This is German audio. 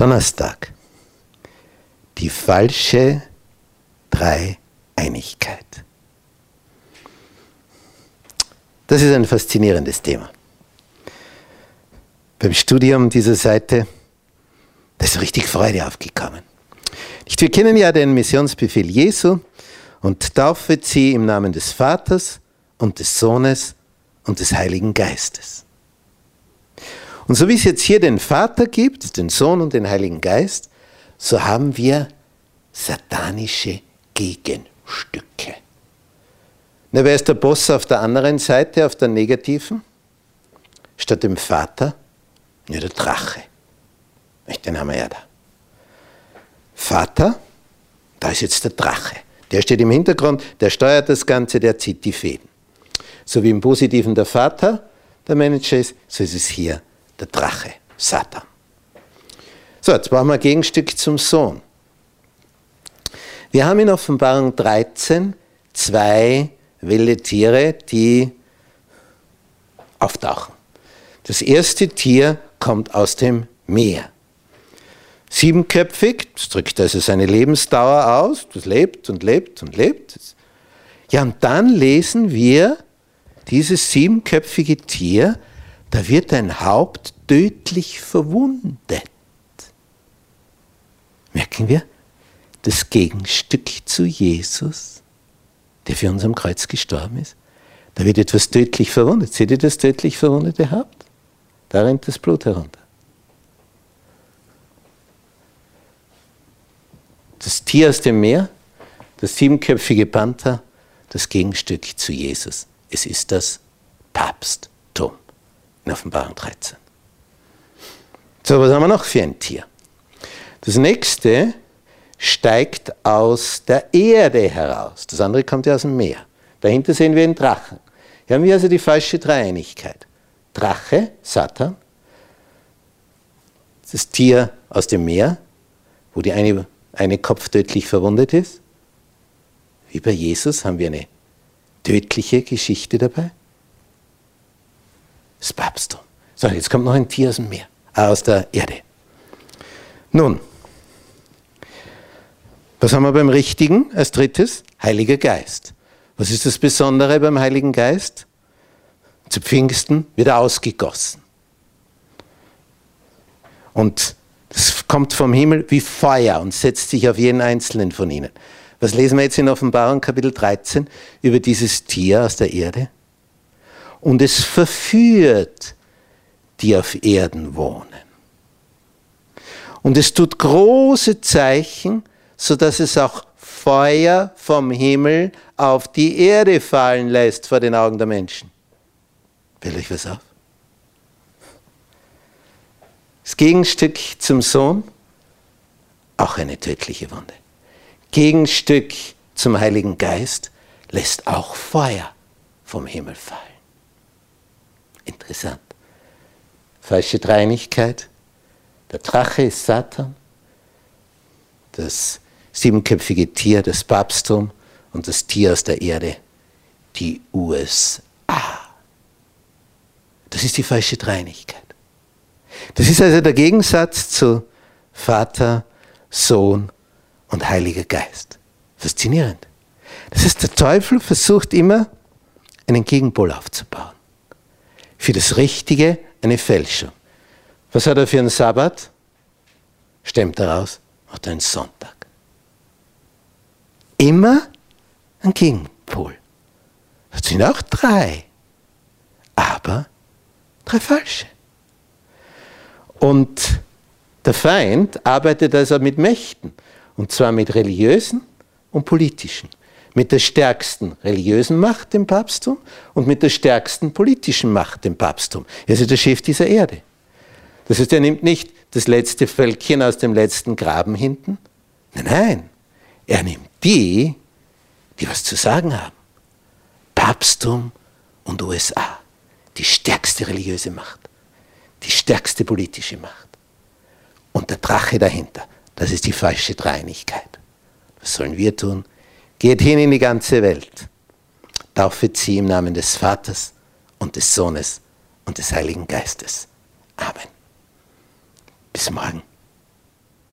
Donnerstag. Die falsche Dreieinigkeit. Das ist ein faszinierendes Thema. Beim Studium dieser Seite, da ist richtig Freude aufgekommen. Wir kennen ja den Missionsbefehl Jesu und taufet sie im Namen des Vaters und des Sohnes und des Heiligen Geistes. Und so wie es jetzt hier den Vater gibt, den Sohn und den Heiligen Geist, so haben wir satanische Gegenstücke. Na, wer ist der Boss auf der anderen Seite, auf der negativen? Statt dem Vater, nur der Drache. Den haben wir ja da. Vater, da ist jetzt der Drache. Der steht im Hintergrund, der steuert das Ganze, der zieht die Fäden. So wie im Positiven der Vater der Manager ist, so ist es hier der Drache, Satan. So, jetzt brauchen wir ein Gegenstück zum Sohn. Wir haben in Offenbarung 13 zwei wilde Tiere, die auftauchen. Das erste Tier kommt aus dem Meer. Siebenköpfig, das drückt also seine Lebensdauer aus, das lebt und lebt und lebt. Ja, und dann lesen wir dieses siebenköpfige Tier, da wird ein Haupt tödlich verwundet. Merken wir, das Gegenstück zu Jesus, der für uns am Kreuz gestorben ist, da wird etwas tödlich verwundet. Seht ihr das tödlich verwundete Haupt? Da rennt das Blut herunter. Das Tier aus dem Meer, das siebenköpfige Panther, das Gegenstück zu Jesus. Es ist das Papsttum in Offenbarung 13. So, was haben wir noch für ein Tier? Das nächste steigt aus der Erde heraus. Das andere kommt ja aus dem Meer. Dahinter sehen wir einen Drachen. Hier haben wir also die falsche Dreieinigkeit. Drache, Satan, das Tier aus dem Meer, wo die eine eine Kopf tödlich verwundet ist? Wie bei Jesus haben wir eine tödliche Geschichte dabei? Das Papsttum. So, jetzt kommt noch ein Tier aus dem Meer, aus der Erde. Nun, was haben wir beim Richtigen als drittes? Heiliger Geist. Was ist das Besondere beim Heiligen Geist? Zu Pfingsten wird er ausgegossen. Und es kommt vom Himmel wie Feuer und setzt sich auf jeden einzelnen von ihnen. Was lesen wir jetzt in Offenbarung Kapitel 13 über dieses Tier aus der Erde? Und es verführt, die auf Erden wohnen. Und es tut große Zeichen, sodass es auch Feuer vom Himmel auf die Erde fallen lässt vor den Augen der Menschen. Will euch was auf? Das Gegenstück zum Sohn, auch eine tödliche Wunde. Gegenstück zum Heiligen Geist lässt auch Feuer vom Himmel fallen. Interessant. Falsche Dreinigkeit. Der Drache ist Satan, das siebenköpfige Tier, das Papsttum und das Tier aus der Erde, die USA. Das ist die falsche Dreinigkeit. Das ist also der Gegensatz zu Vater, Sohn und Heiliger Geist. Faszinierend. Das heißt, der Teufel versucht immer, einen Gegenpol aufzubauen. Für das Richtige eine Fälschung. Was hat er für einen Sabbat? Stemmt er aus, macht er einen Sonntag. Immer ein Gegenpol. Das sind auch drei, aber drei falsche. Und der Feind arbeitet also mit Mächten, und zwar mit religiösen und politischen. Mit der stärksten religiösen Macht, dem Papsttum, und mit der stärksten politischen Macht, dem Papsttum. Er ist der Chef dieser Erde. Das heißt, er nimmt nicht das letzte Völkchen aus dem letzten Graben hinten. Nein, nein. Er nimmt die, die was zu sagen haben. Papsttum und USA. Die stärkste religiöse Macht die stärkste politische Macht. Und der Drache dahinter, das ist die falsche Dreinigkeit. Was sollen wir tun? Geht hin in die ganze Welt. Taufet sie im Namen des Vaters und des Sohnes und des Heiligen Geistes. Amen. Bis morgen.